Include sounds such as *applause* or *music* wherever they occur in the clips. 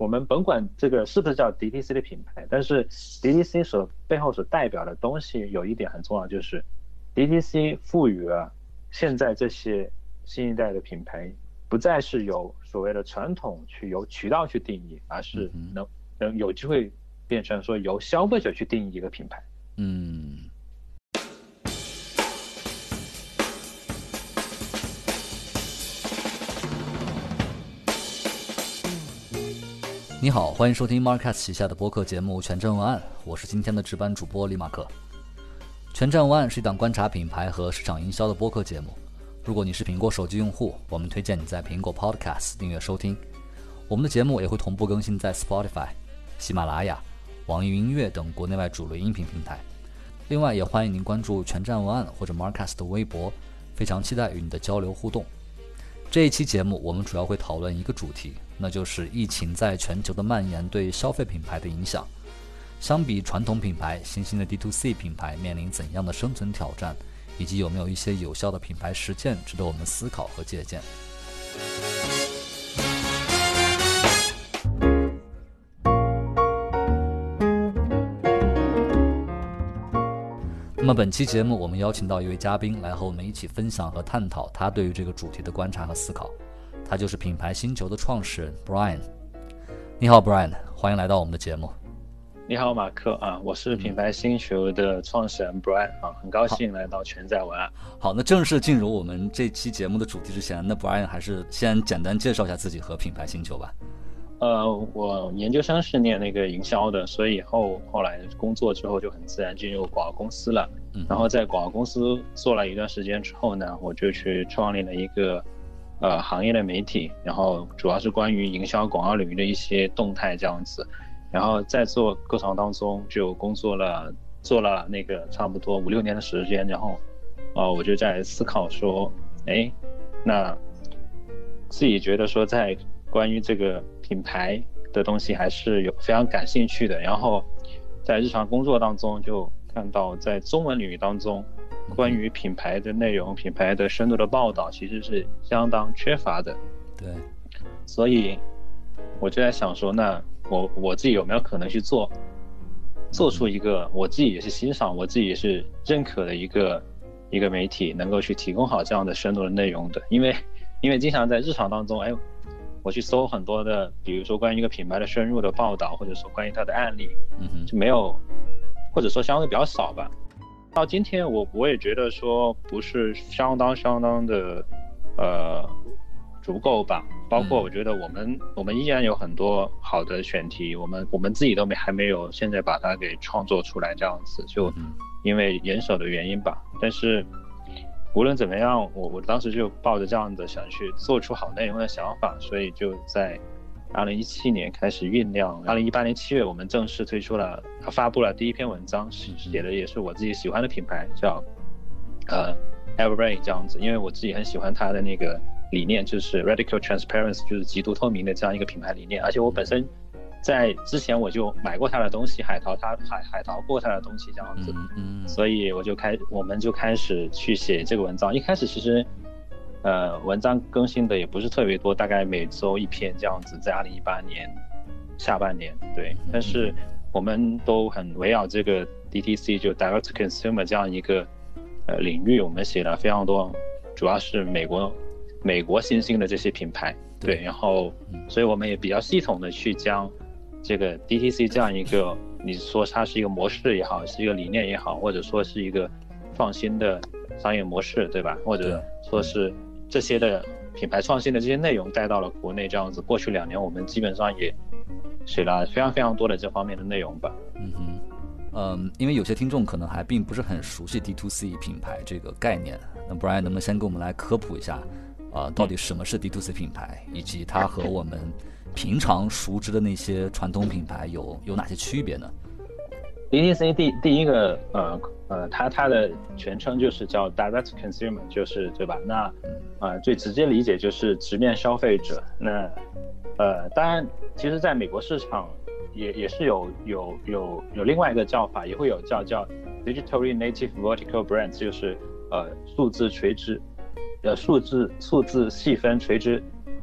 我们甭管这个是不是叫 DTC 的品牌，但是 DTC 所背后所代表的东西有一点很重要，就是 DTC 赋予了现在这些新一代的品牌，不再是由所谓的传统去由渠道去定义，而是能能有机会变成说由消费者去定义一个品牌。嗯。你好，欢迎收听 Marcus 旗下的播客节目《全站文案》，我是今天的值班主播李马克。《全站文案》是一档观察品牌和市场营销的播客节目。如果你是苹果手机用户，我们推荐你在苹果 Podcast 订阅收听。我们的节目也会同步更新在 Spotify、喜马拉雅、网易云音乐等国内外主流音频平台。另外，也欢迎您关注《全站文案》或者 Marcus 的微博，非常期待与你的交流互动。这一期节目，我们主要会讨论一个主题。那就是疫情在全球的蔓延对消费品牌的影响。相比传统品牌，新兴的 D to C 品牌面临怎样的生存挑战，以及有没有一些有效的品牌实践值得我们思考和借鉴？那么本期节目，我们邀请到一位嘉宾来和我们一起分享和探讨他对于这个主题的观察和思考。他就是品牌星球的创始人 Brian。你好，Brian，欢迎来到我们的节目。你好，马克啊，我是品牌星球的创始人 Brian 啊，很高兴来到全在文案。好，那正式进入我们这期节目的主题之前，那 Brian 还是先简单介绍一下自己和品牌星球吧。呃，我研究生是念那个营销的，所以以后后来工作之后就很自然进入广告公司了。嗯，然后在广告公司做了一段时间之后呢，我就去创立了一个。呃，行业的媒体，然后主要是关于营销广告领域的一些动态这样子，然后在做过程当中就工作了，做了那个差不多五六年的时间，然后，呃，我就在思考说，哎，那自己觉得说在关于这个品牌的东西还是有非常感兴趣的，然后在日常工作当中就看到在中文领域当中。关于品牌的内容、品牌的深度的报道，其实是相当缺乏的。对，所以我就在想说，那我我自己有没有可能去做，做出一个我自己也是欣赏、我自己也是认可的一个一个媒体，能够去提供好这样的深度的内容的？因为因为经常在日常当中，哎，我去搜很多的，比如说关于一个品牌的深入的报道，或者说关于它的案例，嗯哼，就没有，或者说相对比较少吧。到今天，我我也觉得说不是相当相当的，呃，足够吧。包括我觉得我们我们依然有很多好的选题，我们我们自己都没还没有现在把它给创作出来这样子，就因为人手的原因吧。但是无论怎么样，我我当时就抱着这样的想去做出好内容的想法，所以就在。二零一七年开始酝酿，二零一八年七月我们正式推出了，发布了第一篇文章，写的也是我自己喜欢的品牌，叫呃 Everbrain 这样子，因为我自己很喜欢它的那个理念，就是 Radical Transparency，就是极度透明的这样一个品牌理念。而且我本身在之前我就买过它的东西，海淘它海海淘过它的东西这样子，嗯所以我就开我们就开始去写这个文章。一开始其实。呃，文章更新的也不是特别多，大概每周一篇这样子，在二零一八年下半年，对。但是我们都很围绕这个 DTC 就 Direct Consumer 这样一个呃领域，我们写了非常多，主要是美国美国新兴的这些品牌，对。然后，所以我们也比较系统的去将这个 DTC 这样一个，你说它是一个模式也好，是一个理念也好，或者说是一个创新的商业模式，对吧？或者说是这些的品牌创新的这些内容带到了国内，这样子，过去两年我们基本上也写了非常非常多的这方面的内容吧。嗯哼，嗯，因为有些听众可能还并不是很熟悉 D to C 品牌这个概念，那 Brian 能不能先给我们来科普一下，啊，到底什么是 D to C 品牌，以及它和我们平常熟知的那些传统品牌有有哪些区别呢？D T C 第第一个呃呃，它它的全称就是叫 Direct Consumer，就是对吧？那呃最直接理解就是直面消费者。那呃当然，其实在美国市场也也是有有有有另外一个叫法，也会有叫叫 Digitally Native Vertical Brands，就是呃数字垂直呃数字数字细分垂直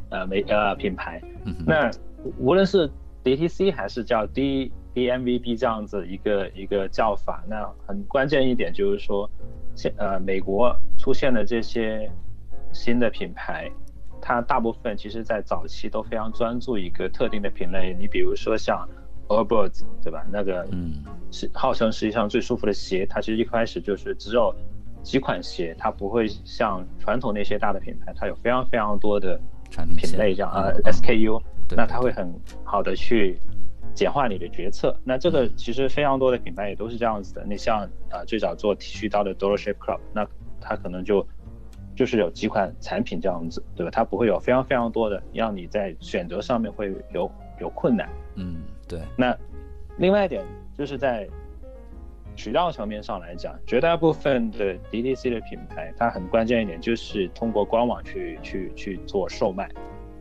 呃媒呃品牌。那无论是 DTC 还是叫 D DMVB 这样子一个一个叫法。那很关键一点就是说，现呃美国出现的这些新的品牌，它大部分其实在早期都非常专注一个特定的品类。你比如说像 Allbirds，对吧？那个嗯是号称世界上最舒服的鞋，它其实一开始就是只有几款鞋，它不会像传统那些大的品牌，它有非常非常多的产品品类这样啊 SKU。那它会很好的去简化你的决策。那这个其实非常多的品牌也都是这样子的。你像啊最早做剃须刀的 Dollar Shave Club，那它可能就就是有几款产品这样子，对吧？它不会有非常非常多的，让你在选择上面会有有困难。嗯，对。那另外一点就是在渠道层面上来讲，绝大部分的 DTC 的品牌，它很关键一点就是通过官网去去去做售卖。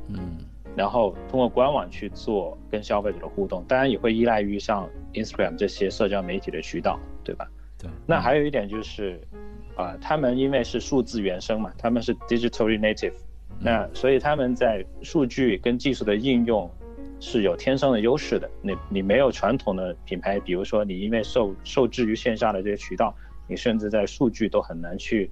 嗯。然后通过官网去做跟消费者的互动，当然也会依赖于像 Instagram 这些社交媒体的渠道，对吧？对。那还有一点就是，啊，他们因为是数字原生嘛，他们是 digitally native，那所以他们在数据跟技术的应用是有天生的优势的。你你没有传统的品牌，比如说你因为受受制于线下的这些渠道，你甚至在数据都很难去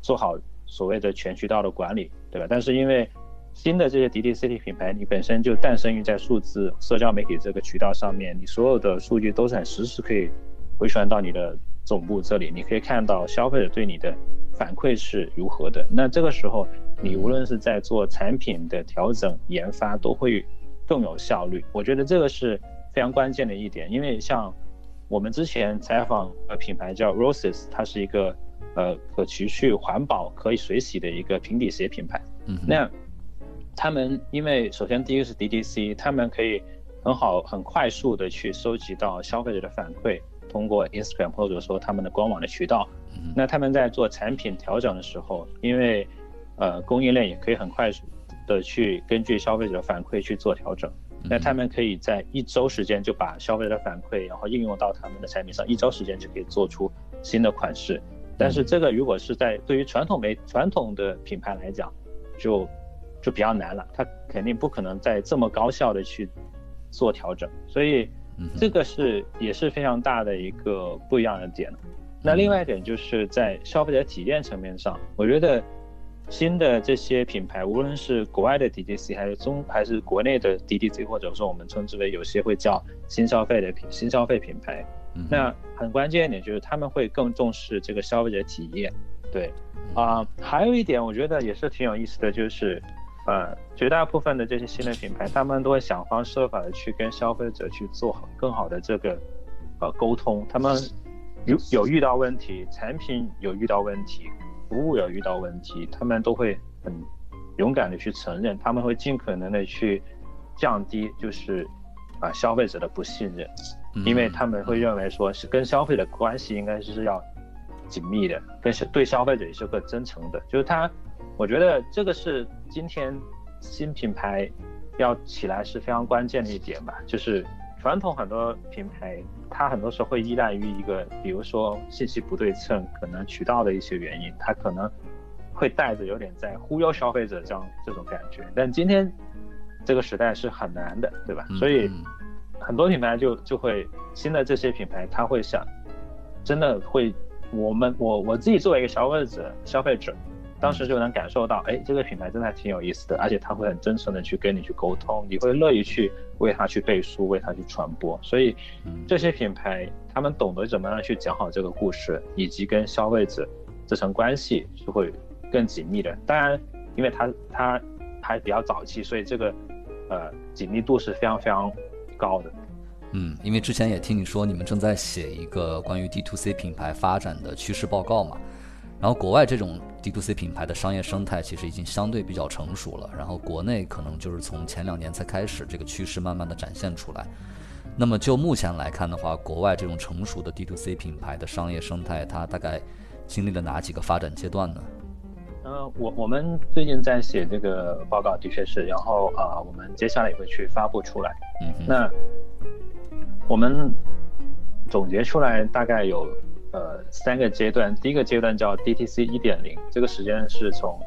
做好所谓的全渠道的管理，对吧？但是因为新的这些 DTC 品牌，你本身就诞生于在数字社交媒体这个渠道上面，你所有的数据都是很实时可以回传到你的总部这里，你可以看到消费者对你的反馈是如何的。那这个时候，你无论是在做产品的调整、研发，都会更有效率。我觉得这个是非常关键的一点，因为像我们之前采访的品牌叫 Roses，它是一个呃可持续、环保、可以水洗的一个平底鞋品牌。嗯，那。他们因为首先第一个是 DTC，他们可以很好很快速的去收集到消费者的反馈，通过 Instagram 或者说他们的官网的渠道。那他们在做产品调整的时候，因为呃供应链也可以很快速的去根据消费者的反馈去做调整。那他们可以在一周时间就把消费者的反馈然后应用到他们的产品上，一周时间就可以做出新的款式。但是这个如果是在对于传统媒传统的品牌来讲，就就比较难了，它肯定不可能在这么高效的去做调整，所以这个是也是非常大的一个不一样的点。那另外一点就是在消费者体验层面上，我觉得新的这些品牌，无论是国外的 DTC 还是中还是国内的 DTC，或者说我们称之为有些会叫新消费的品新消费品牌，那很关键一点就是他们会更重视这个消费者体验。对，啊，还有一点我觉得也是挺有意思的，就是。呃，绝大部分的这些新的品牌，他们都会想方设法的去跟消费者去做好更好的这个呃沟通。他们有有遇到问题，产品有遇到问题，服务有遇到问题，他们都会很勇敢的去承认，他们会尽可能的去降低就是啊消费者的不信任，因为他们会认为说是跟消费者关系应该是要紧密的，跟对消费者也是个真诚的，就是他。我觉得这个是今天新品牌要起来是非常关键的一点吧。就是传统很多品牌，它很多时候会依赖于一个，比如说信息不对称，可能渠道的一些原因，它可能会带着有点在忽悠消费者这样这种感觉。但今天这个时代是很难的，对吧？所以很多品牌就就会新的这些品牌，他会想，真的会，我们我我自己作为一个消费者，消费者。当时就能感受到，哎，这个品牌真的还挺有意思的，而且他会很真诚的去跟你去沟通，你会乐意去为他去背书，为他去传播。所以，这些品牌他们懂得怎么样去讲好这个故事，以及跟消费者这层关系是会更紧密的。当然，因为他他还比较早期，所以这个呃紧密度是非常非常高的。嗯，因为之前也听你说你们正在写一个关于 D to C 品牌发展的趋势报告嘛。然后国外这种 D to C 品牌的商业生态其实已经相对比较成熟了，然后国内可能就是从前两年才开始这个趋势慢慢的展现出来。那么就目前来看的话，国外这种成熟的 D to C 品牌的商业生态，它大概经历了哪几个发展阶段呢？呃，我我们最近在写这个报告，的确是，然后啊，我们接下来也会去发布出来。嗯，那我们总结出来大概有。呃，三个阶段，第一个阶段叫 DTC 一点零，这个时间是从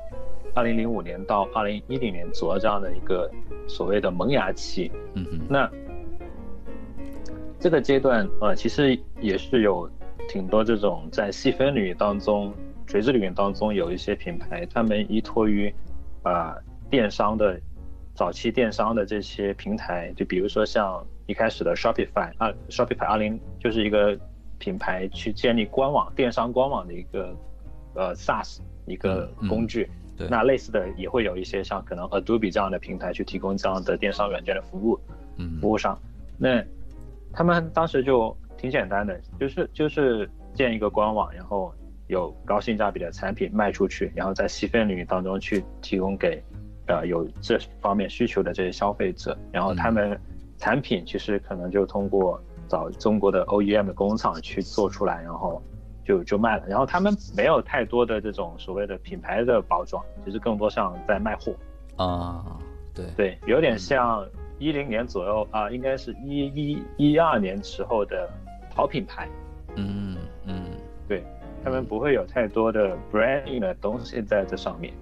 二零零五年到二零一零年左右这样的一个所谓的萌芽期。嗯哼。那这个阶段，呃，其实也是有挺多这种在细分领域当中、垂直领域当中有一些品牌，他们依托于，啊，电商的早期电商的这些平台，就比如说像一开始的 Shopify 啊，Shopify 二零就是一个品牌去建立官网、电商官网的一个呃 SaaS 一个工具。对，那类似的也会有一些像可能 Adobe 这样的平台去提供这样的电商软件的服务，嗯，服务商。那他们当时就挺简单的，就是就是建一个官网，然后有高性价比的产品卖出去，然后在细分领域当中去提供给呃有这方面需求的这些消费者，然后他们产品其实可能就通过找中国的 OEM 的工厂去做出来，然后。就就卖了，然后他们没有太多的这种所谓的品牌的包装，其实更多像在卖货。啊，对。对，有点像一零年左右啊，应该是一一一二年时候的淘品牌，嗯嗯，对他们不会有太多的 branding 的东西在这上面，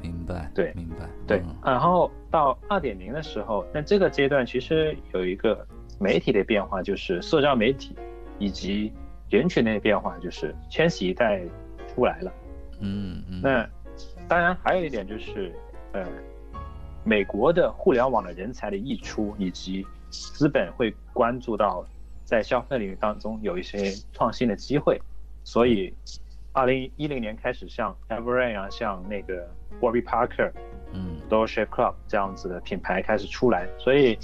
明白，对，明白，对，然后到二点零的时候，那这个阶段其实有一个媒体的变化，就是社交媒体以及。人群的变化就是千禧一代出来了，嗯嗯，那当然还有一点就是，呃，美国的互联网的人才的溢出，以及资本会关注到在消费领域当中有一些创新的机会，所以二零一零年开始，像 Every 啊，像那个 Warby Parker，嗯，Dolce Club 这样子的品牌开始出来，所以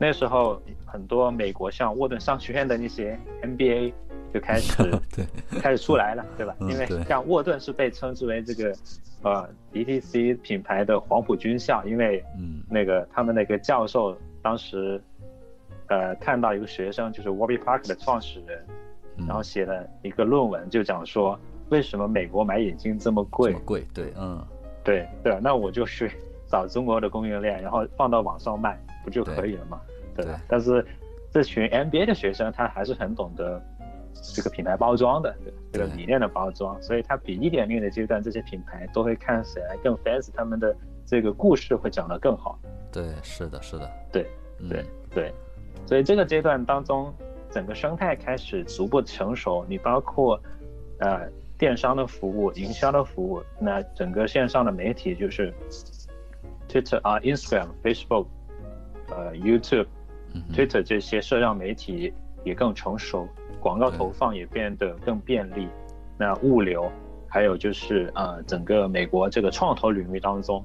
那时候很多美国像沃顿商学院的那些 MBA。就开始 *laughs* 对，开始出来了，对吧？因为像沃顿是被称之为这个呃 DTC 品牌的黄埔军校，因为嗯那个他们那个教授当时呃看到一个学生就是 Warby Parker 的创始人，然后写了一个论文，就讲说为什么美国买眼镜这么贵？贵对，嗯对对，那我就去 *laughs* 找中国的供应链，然后放到网上卖，不就可以了吗？对吧？但是这群 MBA 的学生他还是很懂得。这个品牌包装的，对这个理念的包装，所以他比一点零的阶段，这些品牌都会看起来更 fancy，他们的这个故事会讲得更好。对，是的，是的，对，对，对，所以这个阶段当中，整个生态开始逐步成熟。你包括呃电商的服务、营销的服务，那整个线上的媒体就是 Twitter 啊、Instagram、Facebook、呃 YouTube、Twitter 这些社交媒体也更成熟。广告投放也变得更便利，那物流，还有就是呃，整个美国这个创投领域当中，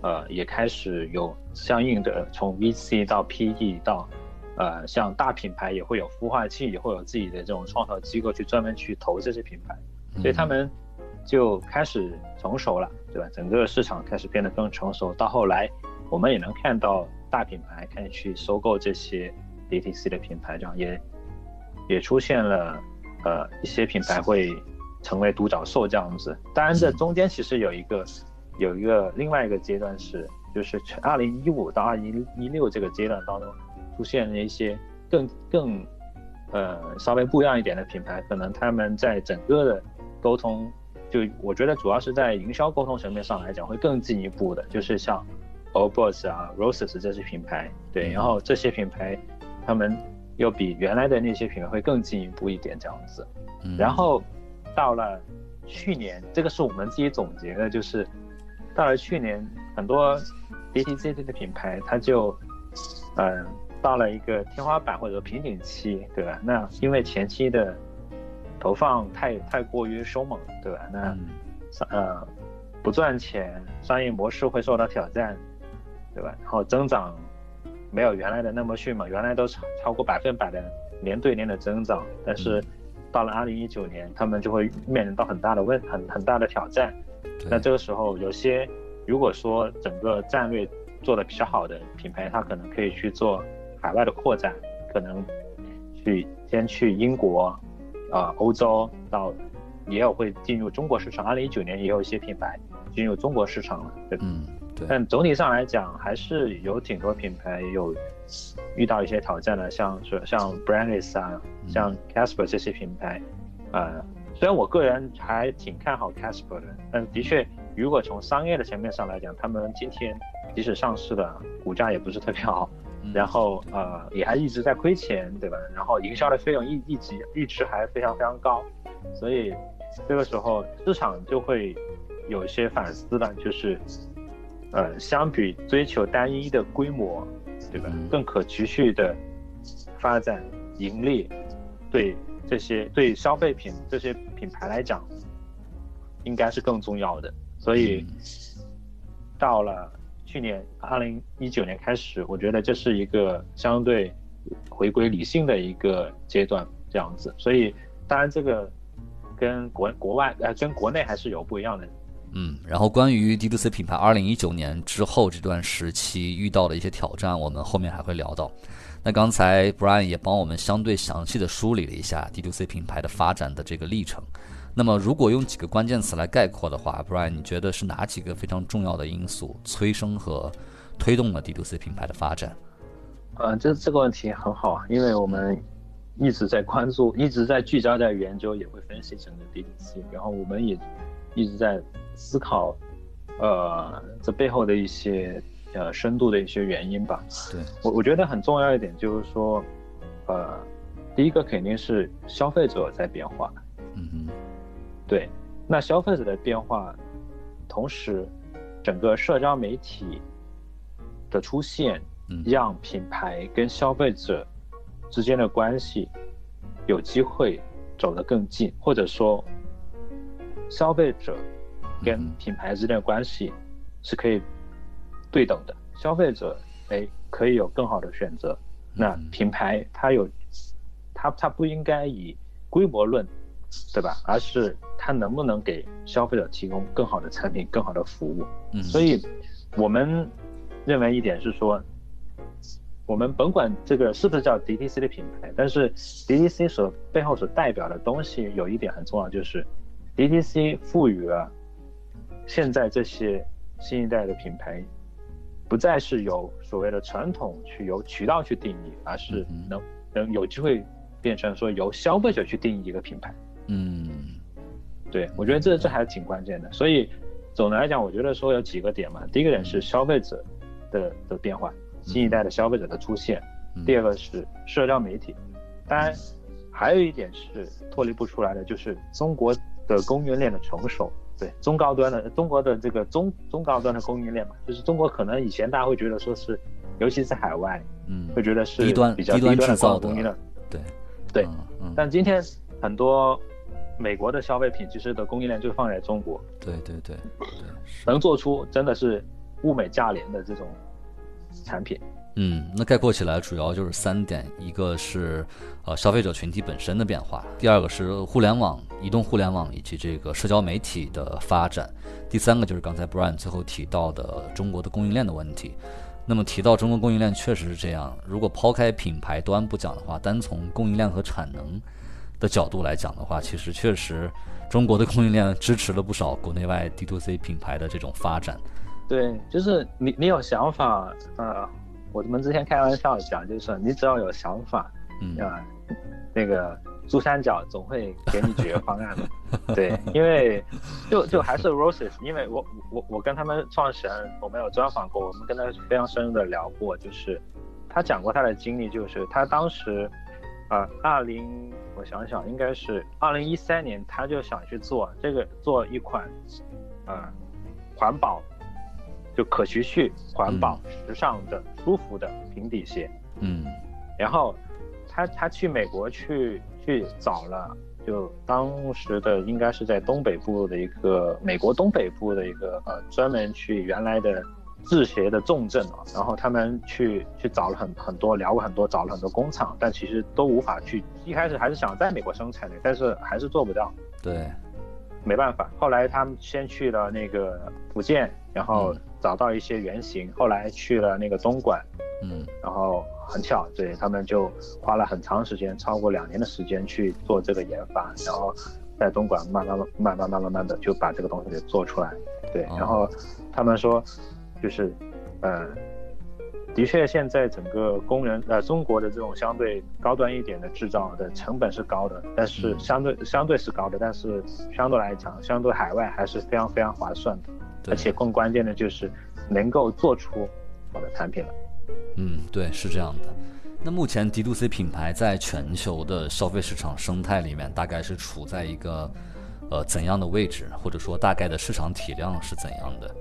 呃，也开始有相应的从 VC 到 PE 到，呃，像大品牌也会有孵化器，也会有自己的这种创投机构去专门去投这些品牌，所以他们就开始成熟了，对吧？整个市场开始变得更成熟，到后来我们也能看到大品牌开始去收购这些 DTC 的品牌，这样也。也出现了，呃，一些品牌会成为独角兽这样子。当然，这中间其实有一个，有一个另外一个阶段是，就是二零一五到二零一六这个阶段当中，出现了一些更更，呃，稍微不一样一点的品牌，可能他们在整个的沟通，就我觉得主要是在营销沟通层面上来讲会更进一步的，就是像 o b o s 啊、Roses 这些品牌，对，然后这些品牌他们。又比原来的那些品牌会更进一步一点这样子，然后到了去年，这个是我们自己总结的，就是到了去年，很多 DTC 的品牌它就嗯到了一个天花板或者瓶颈期，对吧？那因为前期的投放太太过于凶猛，对吧？那呃不赚钱，商业模式会受到挑战，对吧？然后增长。没有原来的那么迅猛，原来都超超过百分百的年对年的增长，但是到了二零一九年，他们就会面临到很大的问很很大的挑战。那这个时候，有些如果说整个战略做的比较好的品牌，它可能可以去做海外的扩展，可能去先去英国，啊，欧洲，到也有会进入中国市场。二零一九年也有一些品牌进入中国市场了，对嗯。但总体上来讲，还是有挺多品牌有遇到一些挑战的，像是像 Brandis 啊，像 Casper 这些品牌，呃，虽然我个人还挺看好 Casper 的，但的确，如果从商业的层面上来讲，他们今天即使上市了股价也不是特别好，然后呃也还一直在亏钱，对吧？然后营销的费用一一直一直还非常非常高，所以这个时候市场就会有一些反思了，就是呃相比追求单一的规模，对吧？更可持续的发展盈利，对这些对消费品这些品牌来讲，应该是更重要的。所以到了。去年二零一九年开始，我觉得这是一个相对回归理性的一个阶段，这样子。所以，当然这个跟国国外呃跟国内还是有不一样的。嗯，然后关于 DTC 品牌二零一九年之后这段时期遇到的一些挑战，我们后面还会聊到。那刚才 Brian 也帮我们相对详细的梳理了一下 DTC 品牌的发展的这个历程。那么，如果用几个关键词来概括的话，Brian，你觉得是哪几个非常重要的因素催生和推动了 D2C 品牌的发展？呃，这这个问题很好，因为我们一直在关注，一直在聚焦在研究，也会分析整个 D2C，然后我们也一直在思考，呃，这背后的一些呃深度的一些原因吧。对我，我觉得很重要一点就是说，呃，第一个肯定是消费者在变化。嗯哼。对，那消费者的变化，同时，整个社交媒体的出现，让品牌跟消费者之间的关系有机会走得更近，或者说，消费者跟品牌之间的关系是可以对等的。消费者哎可以有更好的选择，那品牌它有，它它不应该以规模论。对吧？而是它能不能给消费者提供更好的产品、更好的服务？嗯，所以我们认为一点是说，我们甭管这个是不是叫 DTC 的品牌，但是 DTC 所背后所代表的东西有一点很重要，就是 DTC 赋予了现在这些新一代的品牌，不再是由所谓的传统去由渠道去定义，而是能能有机会变成说由消费者去定义一个品牌。嗯，对，我觉得这这还是挺关键的。所以，总的来讲，我觉得说有几个点嘛。第一个点是消费者的的变化，新一代的消费者的出现。第二个是社交媒体。当然，还有一点是脱离不出来的，就是中国的供应链的成熟。对，中高端的中国的这个中中高端的供应链嘛，就是中国可能以前大家会觉得说是，尤其是海外，嗯，会觉得是低端比较低端的供应链。对，对，但今天很多。美国的消费品其实的供应链就放在中国，对对对对，能做出真的是物美价廉的这种产品。嗯，那概括起来主要就是三点：一个是呃消费者群体本身的变化；第二个是互联网、移动互联网以及这个社交媒体的发展；第三个就是刚才 Brian 最后提到的中国的供应链的问题。那么提到中国供应链确实是这样，如果抛开品牌端不讲的话，单从供应链和产能。的角度来讲的话，其实确实，中国的供应链支持了不少国内外 D to C 品牌的这种发展。对，就是你你有想法，呃，我们之前开玩笑讲，就是你只要有想法，嗯啊，那个珠三角总会给你解决方案的。*laughs* 对，因为就就还是 Roses，因为我我我跟他们创始人我们有专访过，我们跟他非常深入的聊过，就是他讲过他的经历，就是他当时。啊，二零我想想，应该是二零一三年，他就想去做这个，做一款，呃，环保，就可持续、环保、时尚的、舒服的平底鞋。嗯，然后他他去美国去去找了，就当时的应该是在东北部的一个美国东北部的一个呃，专门去原来的。制鞋的重镇啊，然后他们去去找了很很多，聊过很多，找了很多工厂，但其实都无法去。一开始还是想在美国生产的，但是还是做不到。对，没办法。后来他们先去了那个福建，然后找到一些原型后来去了那个东莞。嗯。然后很巧对他们就花了很长时间超过两年的时间去做这个研发然后在东莞慢慢慢慢慢慢慢的就把这个东西给做出来对然后他们说就是嗯的确现在整个工人呃中国的这种相对高端一点的制造的成本是高的但是相对相对是高的但是相对来讲相对海外还是非常非常划算的而且更关键的就是能够做出好的产品来。嗯，对，是这样的。那目前 D to C 品牌在全球的消费市场生态里面，大概是处在一个呃怎样的位置，或者说大概的市场体量是怎样的？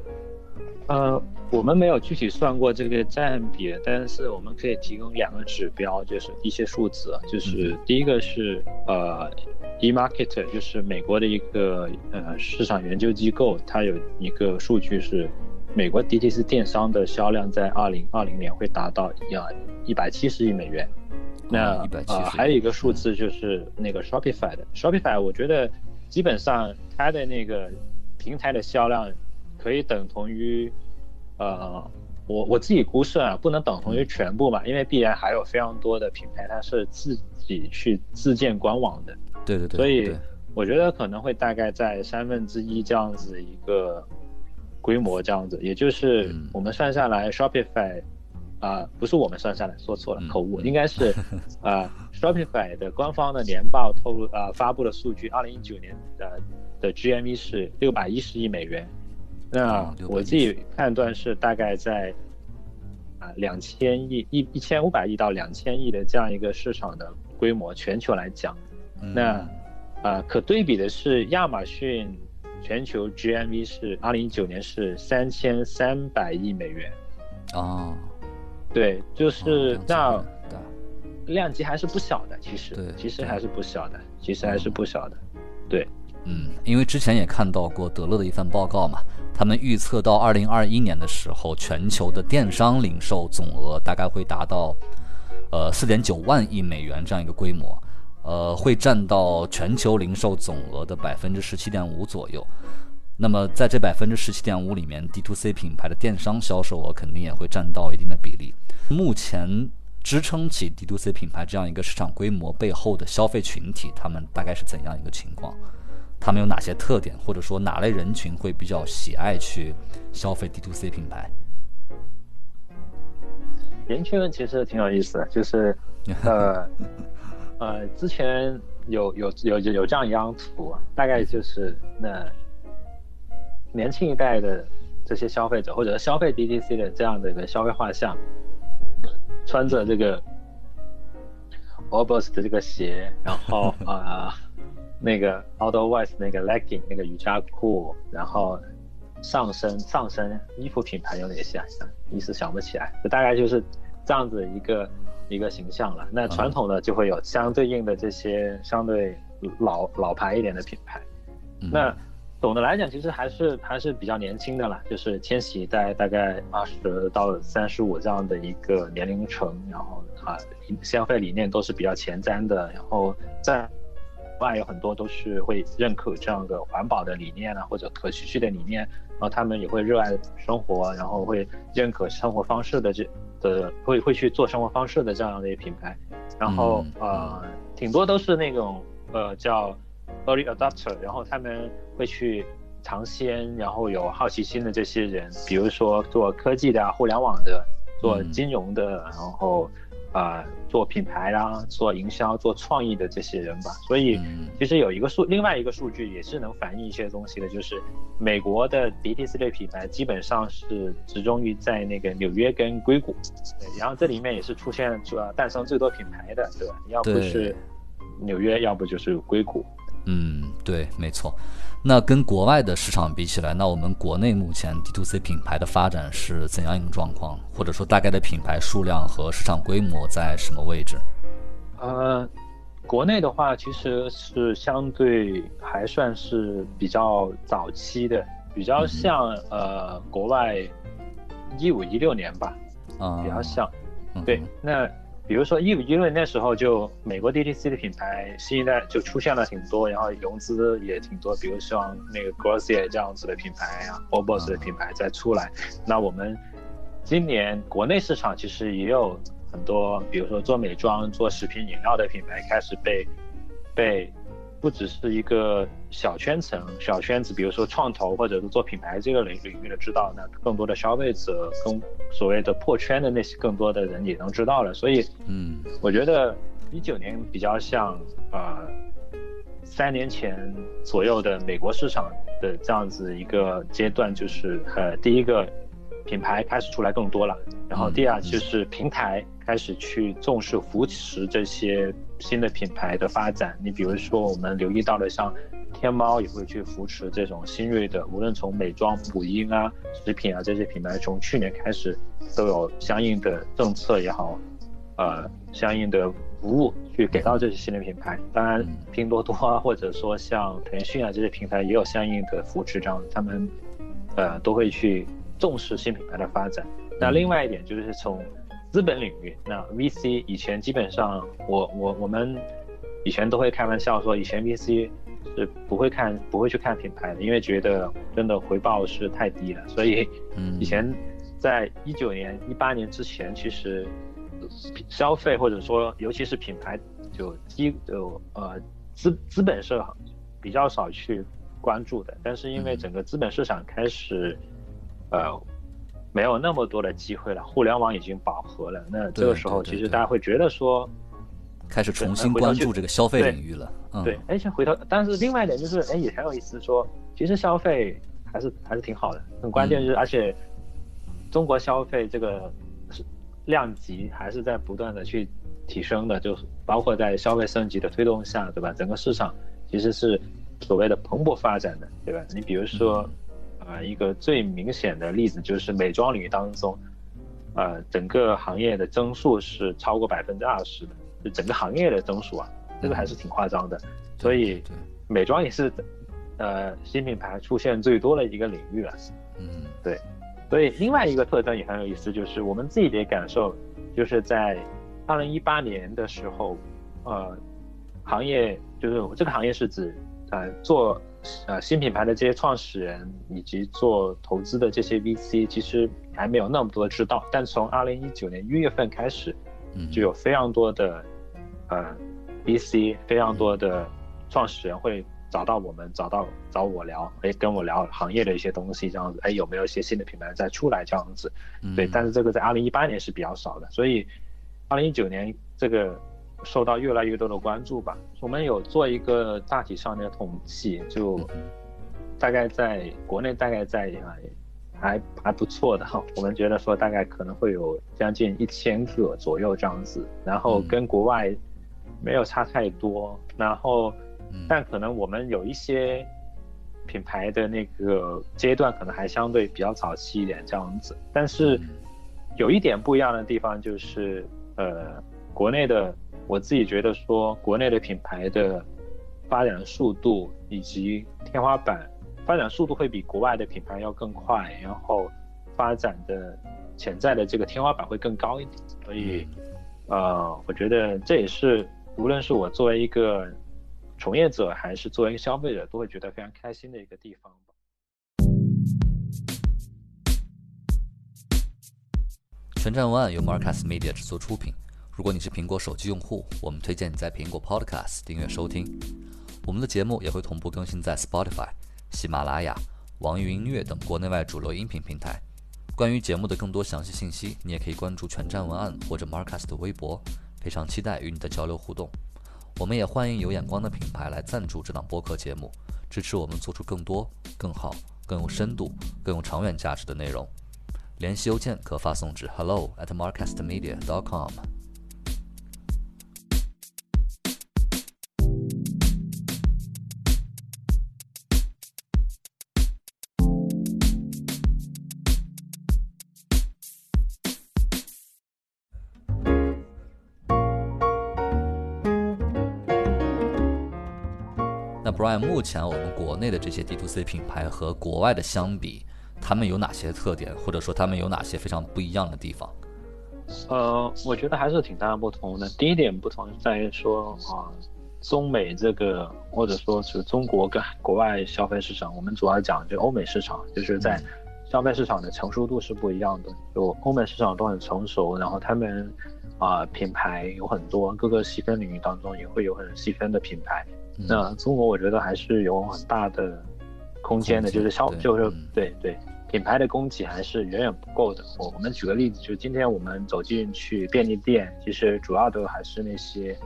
呃，我们没有具体算过这个占比，但是我们可以提供两个指标，就是一些数字，就是第一个是呃，eMarket，就是美国的一个呃市场研究机构，它有一个数据是美国 DTC 电商的销量在二零二零年会达到要一百七十亿美元。那呃还有一个数字就是那个 Shopify 的 Shopify，我觉得基本上它的那个平台的销量。可以等同于，呃，我我自己估算啊，不能等同于全部嘛，因为必然还有非常多的品牌它是自己去自建官网的。对对对。所以我觉得可能会大概在三分之一这样子一个规模这样子，也就是我们算下来，Shopify 啊，不是我们算下来，说错了，口误，应该是 *laughs* 啊，Shopify 的官方的年报透露啊发布的数据，二零一九年的的 GMV 是六百一十亿美元。那我自己判断是大概在啊两千亿一一千五百亿到两千亿的这样一个市场的规模，全球来讲，那啊可对比的是亚马逊全球 GMV 是二零一九年是三千三百亿美元，哦，对，就是那量级还是不小的，其实对其实还是不小的，其实还是不小的，对。嗯，因为之前也看到过德勒的一份报告嘛，他们预测到二零二一年的时候，全球的电商零售总额大概会达到，呃，四点九万亿美元这样一个规模，呃，会占到全球零售总额的百分之十七点五左右。那么在这百分之十七点五里面，D to C 品牌的电商销售额肯定也会占到一定的比例。目前支撑起 D to C 品牌这样一个市场规模背后的消费群体，他们大概是怎样一个情况？他们有哪些特点，或者说哪类人群会比较喜爱去消费 D to C 品牌？人群其实挺有意思的，就是 *laughs* 呃呃，之前有有有有这样一张图，大概就是那年轻一代的这些消费者，或者消费 D T C 的这样的一个消费画像，穿着这个 o b o s 的这个鞋，然后啊。那个 Outdoors 那个 legging 那个瑜伽裤，然后上身上身衣服品牌有哪些？一时想不起来，就大概就是这样子一个一个形象了。那传统的就会有相对应的这些相对老老牌一点的品牌。那总的来讲，其实还是还是比较年轻的啦，就是千禧代大概二十到三十五这样的一个年龄层，然后啊消费理念都是比较前瞻的，然后在。外有很多都是会认可这样的环保的理念啊，或者可持续的理念，然后他们也会热爱生活，然后会认可生活方式的这的会会去做生活方式的这样的一个品牌，然后呃挺多都是那种呃叫 early adopter，然后他们会去尝鲜，然后有好奇心的这些人，比如说做科技的、互联网的、做金融的，然后。啊，做品牌啦，做营销、做创意的这些人吧，所以其实有一个数，另外一个数据也是能反映一些东西的，就是美国的 DTC 类品牌基本上是集中于在那个纽约跟硅谷，对，然后这里面也是出现主要诞生最多品牌的，对吧？要不是纽约，要不就是硅谷。嗯，对，没错。那跟国外的市场比起来，那我们国内目前 D to C 品牌的发展是怎样一个状况？或者说大概的品牌数量和市场规模在什么位置？呃，国内的话其实是相对还算是比较早期的，比较像呃国外一五一六年吧，啊，比较像。对，那。比如说一五一六年那时候，就美国 DTC 的品牌新一代就出现了挺多，然后融资也挺多，比如像那个 Glossier 这样子的品牌啊 o b o s 的品牌再出来。那我们今年国内市场其实也有很多，比如说做美妆、做食品饮料的品牌开始被被。不只是一个小圈层、小圈子，比如说创投或者是做品牌这个领领域的知道，那更多的消费者、跟所谓的破圈的那些更多的人也能知道了。所以，嗯，我觉得一九年比较像呃三年前左右的美国市场的这样子一个阶段，就是呃第一个品牌开始出来更多了，然后第二就是平台开始去重视扶持这些新的品牌的发展。你比如说，我们留意到的像天猫也会去扶持这种新锐的，无论从美妆、母婴啊、食品啊这些品牌，从去年开始都有相应的政策也好，呃，相应的服务去给到这些新的品牌。当然，拼多多啊，或者说像腾讯啊这些平台也有相应的扶持，这样他们呃都会去。重视新品牌的发展。那另外一点就是从资本领域，那 VC 以前基本上，我我我们以前都会开玩笑说，以前 VC 是不会看不会去看品牌的，因为觉得真的回报是太低了。所以以前在一九年、一八年之前，其实消费或者说尤其是品牌就基就呃资资本是比较少去关注的。但是因为整个资本市场开始。呃，没有那么多的机会了，互联网已经饱和了。那这个时候，其实大家会觉得说，开始重新关注这个消费领域了。对，哎，先回头，但是另外一点就是，哎，也很有意思，说其实消费还是还是挺好的。很关键就是，而且中国消费这个量级还是在不断的去提升的，就包括在消费升级的推动下，对吧？整个市场其实是所谓的蓬勃发展的，对吧？你比如说。啊，一个最明显的例子就是美妆领域当中，呃，整个行业的增速是超过百分之二十的，就整个行业的增速啊，这个还是挺夸张的。所以，美妆也是，呃，新品牌出现最多的一个领域了。嗯，对。所以另外一个特征也很有意思，就是我们自己的感受，就是在二零一八年的时候，呃，行业就是这个行业是指，呃，做。呃，新品牌的这些创始人以及做投资的这些 VC，其实还没有那么多知道。但从二零一九年一月份开始，就有非常多的呃 VC，非常多的创始人会找到我们，找到找我聊，哎，跟我聊行业的一些东西，这样子，哎，有没有一些新的品牌在出来这样子？对，但是这个在二零一八年是比较少的，所以二零一九年这个。受到越来越多的关注吧。我们有做一个大体上的统计，就大概在国内大概在还还不错的哈。我们觉得说大概可能会有将近一千个左右这样子，然后跟国外没有差太多。然后，但可能我们有一些品牌的那个阶段可能还相对比较早期一点这样子。但是有一点不一样的地方就是，呃，国内的。我自己觉得说，国内的品牌的发展速度以及天花板发展速度会比国外的品牌要更快，然后发展的潜在的这个天花板会更高一点。所以，呃，我觉得这也是无论是我作为一个从业者，还是作为一个消费者，都会觉得非常开心的一个地方吧。全站文案由 Marcus Media 制作出品。如果你是苹果手机用户，我们推荐你在苹果 Podcast 订阅收听。我们的节目也会同步更新在 Spotify、喜马拉雅、网易云音乐等国内外主流音频平台。关于节目的更多详细信息，你也可以关注全站文案或者 Marcus 的微博。非常期待与你的交流互动。我们也欢迎有眼光的品牌来赞助这档播客节目，支持我们做出更多、更好、更有深度、更有长远价值的内容。联系邮件可发送至 hello at marcastmedia.com。Brian，目前我们国内的这些 D to C 品牌和国外的相比，他们有哪些特点，或者说他们有哪些非常不一样的地方？呃，我觉得还是挺大的不同的。第一点不同在于说啊，中美这个或者说是中国跟 *laughs* 国外消费市场，我们主要讲就欧美市场，就是在消费市场的成熟度是不一样的。就欧美市场都很成熟，然后他们啊品牌有很多，各个细分领域当中也会有很细分的品牌。那中国我觉得还是有很大的空间的，就是消就是对对品牌的供给还是远远不够的。我我们举个例子，就今天我们走进去便利店，其实主要的还是那些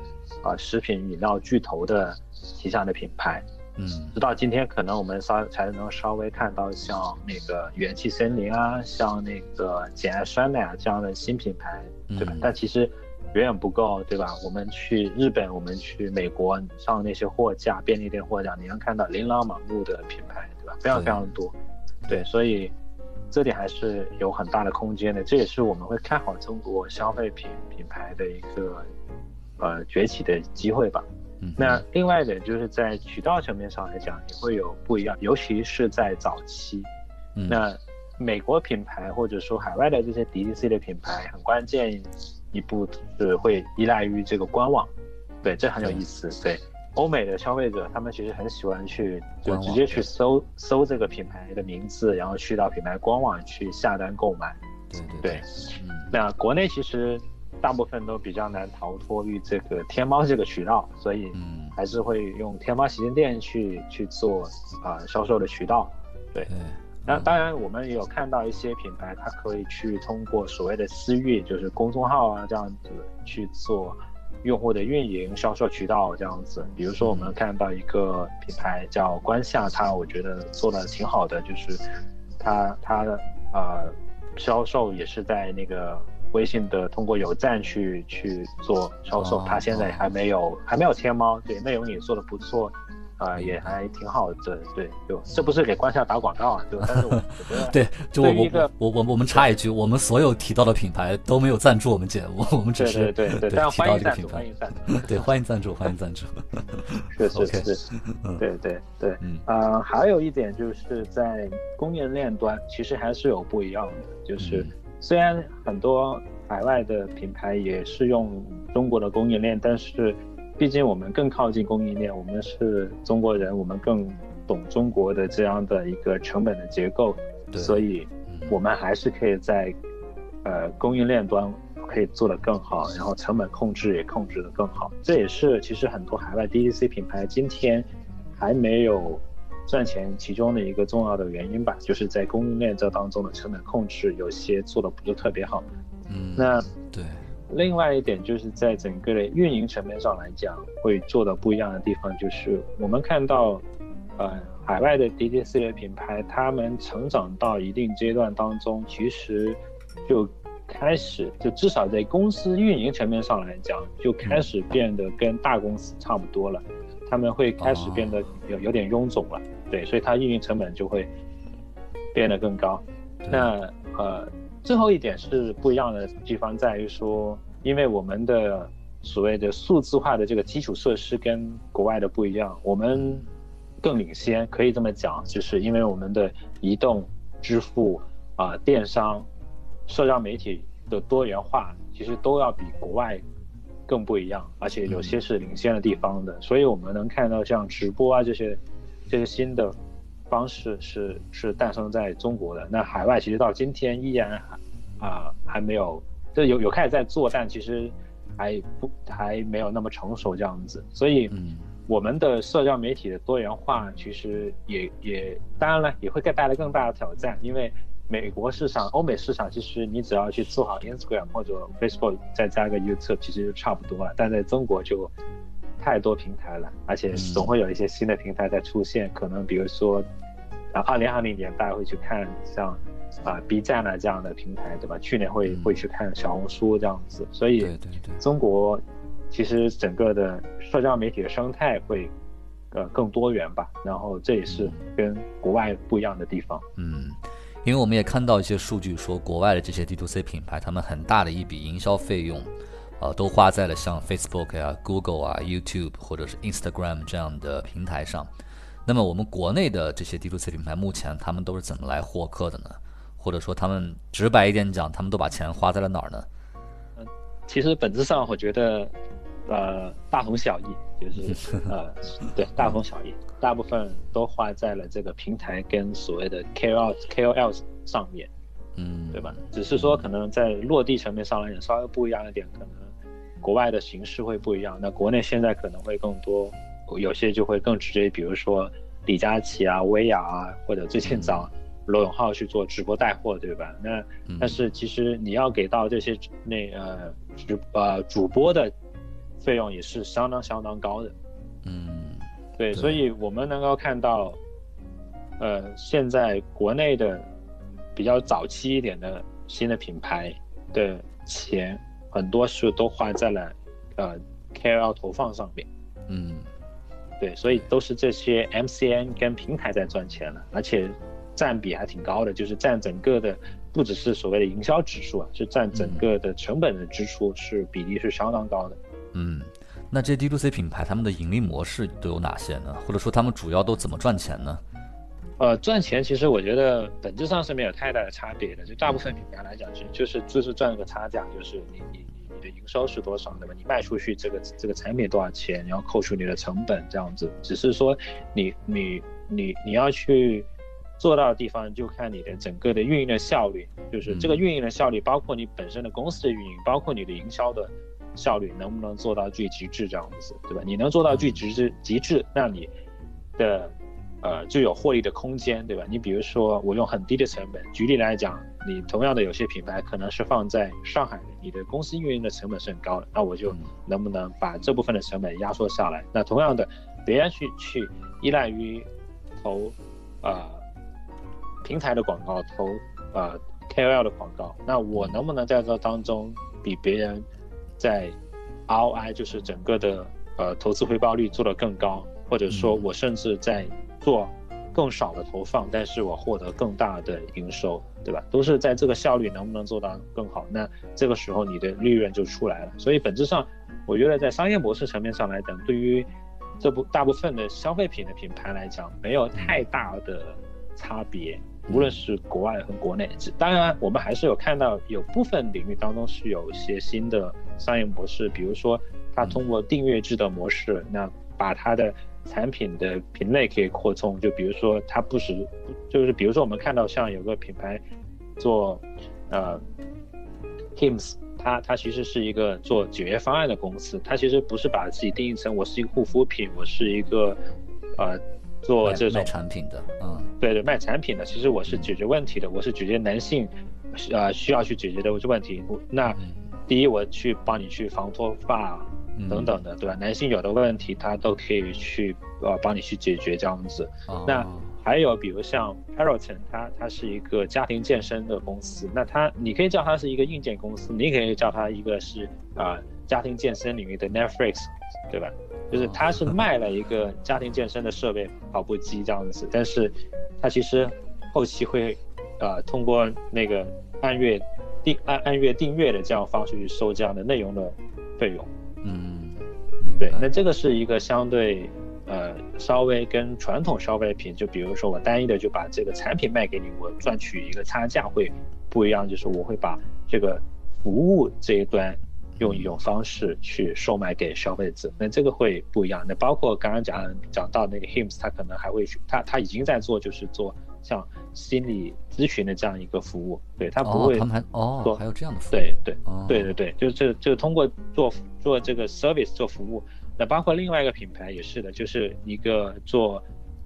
啊食品饮料巨头的旗下的品牌。嗯，直到今天，可能我们稍才能稍微看到像那个元气森林啊，像那个简爱酸奶啊这样的新品牌，对吧？嗯但其实远远不够，对吧？我们去日本，我们去美国，上那些货架、便利店货架，你能看到琳琅满目的品牌，对吧？非常非常多，对，所以这点还是有很大的空间的。这也是我们会看好中国消费品品牌的一个呃崛起的机会吧。嗯，那另外一点就是在渠道层面上来讲，也会有不一样，尤其是在早期。嗯那美国品牌或者说海外的这些 DTC 的品牌，很关键一步是会依赖于这个官网，对，这很有意思。对，欧美的消费者他们其实很喜欢去就直接去搜搜这个品牌的名字，然后去到品牌官网去下单购买。对对对，嗯那国内其实大部分都比较难逃脱于这个天猫这个渠道，所以嗯，还是会用天猫旗舰店去去做啊、销售的渠道。对，那当然，我们也有看到一些品牌，它可以去通过所谓的私域，就是公众号啊这样子去做用户的运营、销售渠道这样子。比如说，我们看到一个品牌叫观夏，它我觉得做的挺好的，就是它它呃销售也是在那个微信的通过有赞去去做销售哦，它现在还没有还没有天猫，对内容也做的不错。啊、也还挺好的，对，就这不是给官夏打广告啊，就但是我我觉得 *laughs* 对，就我我我我我们插一句，我们所有提到的品牌都没有赞助我们节目，我们只对是对对对，提但到欢迎赞助，这个品牌欢，迎赞助，对，欢迎赞助，欢迎赞助，*laughs* 是 *laughs* 是 OK 是，对对对，嗯呃，还有一点就是在供应链端，其实还是有不一样的，就是嗯。虽然很多海外的品牌也是用中国的供应链，但是毕竟我们更靠近供应链，我们是中国人，我们更懂中国的这样的一个成本的结构，所以嗯我们还是可以在呃供应链端可以做得更好，然后成本控制也控制得更好。这也是其实很多海外 DTC 品牌今天还没有赚钱其中的一个重要的原因吧，就是在供应链这当中的成本控制有些做得不是特别好。嗯，那对，另外一点就是在整个的运营层面上来讲，会做的不一样的地方，就是我们看到，呃，海外的 DTC 的品牌，他们成长到一定阶段当中，其实就开始，就至少在公司运营层面上来讲，就开始变得跟大公司差不多了，他们会开始变得有有点臃肿了，对，所以它运营成本就会变得更高。那呃，最后一点是不一样的地方在于说，因为我们的所谓的数字化的这个基础设施跟国外的不一样，我们更领先，可以这么讲，就是因为我们的移动支付啊、电商、社交媒体的多元化，其实都要比国外更不一样，而且有些是领先的地方的，所以我们能看到像直播啊这些这些新的方式是是诞生在中国的。那海外其实到今天依然还啊、还没有，这有有开始在做，但其实还不还没有那么成熟这样子。所以嗯我们的社交媒体的多元化，其实也也当然了，也会给带来更大的挑战，因为美国市场、欧美市场，其实你只要去做好 Instagram 或者 Facebook，再加个 YouTube，其实就差不多了。但在中国就太多平台了，而且总会有一些新的平台在出现，可能比如说啊，二零二零年大家会去看像啊 B 站啊这样的平台，对吧？去年会嗯会去看小红书这样子，所以中国其实整个的社交媒体的生态会呃更多元吧，然后这也是跟国外不一样的地方。嗯，因为我们也看到一些数据说，国外的这些 D to C 品牌，他们很大的一笔营销费用，呃，都花在了像 Facebook 啊、Google 啊、YouTube 或者是 Instagram 这样的平台上。那么我们国内的这些 D to C 品牌，目前他们都是怎么来获客的呢？或者说他们直白一点讲，他们都把钱花在了哪儿呢？其实本质上我觉得，呃，大同小异，就是 *laughs* 呃，对，大同小异，大部分都花在了这个平台跟所谓的 KOL KOL 上面。嗯，对吧？只是说可能在落地层面上来讲稍微不一样一点，可能国外的形式会不一样。那国内现在可能会更多，有些就会更直接，比如说李佳琦啊、薇娅啊，或者最近找罗永浩去做直播带货，对吧？那嗯但是其实你要给到这些那呃直呃主播的费用也是相当相当高的。嗯，对，所以我们能够看到，呃，现在国内的比较早期一点的新的品牌的钱，很多是都花在了呃 KOL 投放上面。嗯，对，所以都是这些 MCN 跟平台在赚钱了，而且占比还挺高的，就是占整个的不只是所谓的营销指数啊，是占整个的成本的支出是比例是相当高的。嗯。那这些 D to C 品牌他们的盈利模式都有哪些呢？或者说他们主要都怎么赚钱呢？呃，赚钱其实我觉得本质上是没有太大的差别的。就大部分品牌来讲，其实就是就是赚一个差价，就是你你你你的营收是多少，对吧？你卖出去这个这个产品多少钱，然后扣除你的成本这样子。只是说你你你你要去做到的地方，就看你的整个的运营的效率，就是这个运营的效率，包括你本身的公司的运营，包括你的营销的。效率能不能做到最极致这样子，对吧？你能做到最极致极致，那你的呃就有获利的空间，对吧？你比如说我用很低的成本，举例来讲，你同样的有些品牌可能是放在上海的，你的公司运营的成本是很高的，那我就能不能把这部分的成本压缩下来？那同样的，别人去去依赖于投啊平台的广告，投啊 KOL 的广告，那我能不能在这当中比别人？在 ROI 就是整个的呃投资回报率做得更高，或者说我甚至在做更少的投放，但是我获得更大的营收，对吧？都是在这个效率能不能做到更好？那这个时候你的利润就出来了。所以本质上，我觉得在商业模式层面上来讲，对于这部大部分的消费品的品牌来讲，没有太大的差别。无论是国外和国内，当然我们还是有看到有部分领域当中是有一些新的商业模式，比如说它通过订阅制的模式，那把它的产品的品类可以扩充，就比如说它不是，就是比如说我们看到像有个品牌做呃 Hims，它它其实是一个做解决方案的公司，它其实不是把自己定义成我是一个护肤品，我是一个呃。做这种产品的，嗯，对对，卖产品的，其实我是解决问题的，我是解决男性，呃，需要去解决的问题。那第一，我去帮你去防脱发等等的，对吧？男性有的问题，他都可以去呃帮你去解决这样子。那还有比如像 Peloton，它它是一个家庭健身的公司，那它你可以叫它是一个硬件公司，你可以叫它一个是啊家庭健身领域的 Netflix，对吧？就是他是卖了一个家庭健身的设备跑步机这样子，但是，他其实后期会，呃，通过那个按月订按按月订阅的这样方式去收这样的内容的费用。嗯，对，那这个是一个相对呃稍微跟传统消费品，就比如说我单一的就把这个产品卖给你，我赚取一个差价会不一样，就是我会把这个服务这一端。用一种方式去售卖给消费者，那这个会不一样。那包括刚刚讲讲到那个 Hims，他可能还会去，他他已经在做，就是做像心理咨询的这样一个服务。对他不会，他们还哦，还有这样的服务。对对对对对，就是这就通过做做这个 service 做服务。那包括另外一个品牌也是的，就是一个做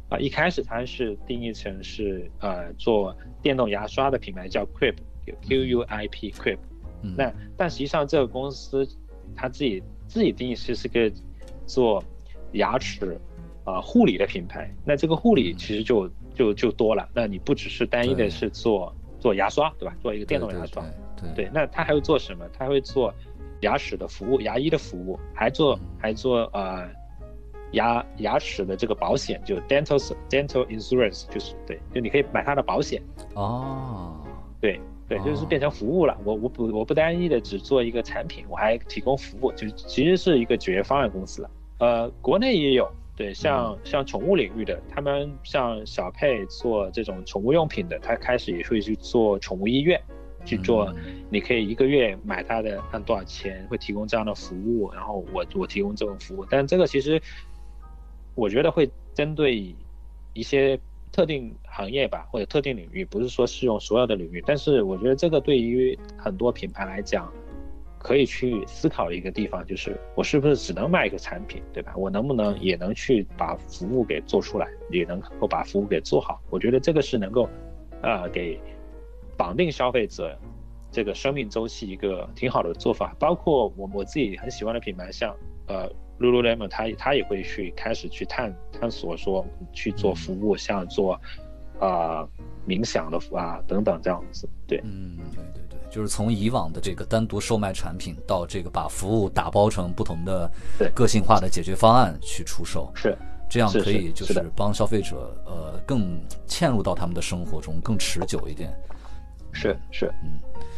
啊，一开始它是定义成是呃做电动牙刷的品牌，叫 Quip，Q U I P Quip。那但实际上这个公司，他自己自己定义是是个做牙齿啊护理的品牌。那这个护理其实就就就多了。那你不只是单一的是做做牙刷，对吧？做一个电动牙刷，对。那他还会做什么？他会做牙齿的服务，牙医的服务，还做还做呃牙牙齿的这个保险，就 dental dental insurance，就是对，就你可以买他的保险。哦，对。对，就是变成服务了。我我不我不单一的只做一个产品，我还提供服务，就其实是一个解决方案公司了。呃，国内也有，对，像像宠物领域的，他们像小佩做这种宠物用品的，他开始也会去做宠物医院，去做，你可以一个月买它的按多少钱，会提供这样的服务，然后我我提供这种服务。但这个其实，我觉得会针对一些。特定行业吧，或者特定领域，不是说适用所有的领域。但是我觉得这个对于很多品牌来讲，可以去思考的一个地方，就是我是不是只能卖一个产品，对吧？我能不能也能去把服务给做出来，也能够把服务给做好？我觉得这个是能够，呃，给绑定消费者这个生命周期一个挺好的做法。包括我我自己很喜欢的品牌，像呃，Lululemon 它它也会去开始去探探索说去做服务，像做啊冥想的啊等等这样子。对，嗯，对对对，就是从以往的这个单独售卖产品到这个把服务打包成不同的个性化的解决方案去出售。是。这样可以就是帮消费者呃更嵌入到他们的生活中更持久一点。是是，嗯，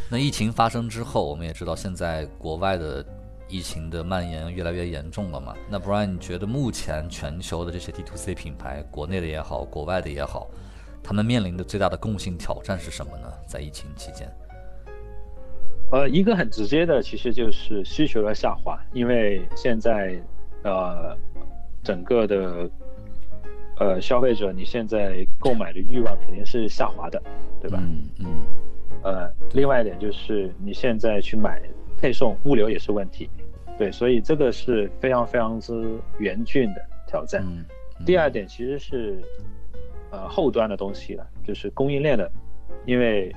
那疫情发生之后，我们也知道现在国外的疫情的蔓延越来越严重了嘛。那 Brian，你觉得目前全球的这些 D to C 品牌，国内的也好，国外的也好，他们面临的最大的共性挑战是什么呢？在疫情期间？呃，一个很直接的，其实就是需求的下滑，因为现在呃。整个的，呃，消费者你现在购买的欲望肯定是下滑的，对吧？嗯嗯。呃，另外一点就是你现在去买配送物流也是问题，对，所以这个是非常非常之严峻的挑战。第二点其实是，呃，后端的东西了，就是供应链的，因为，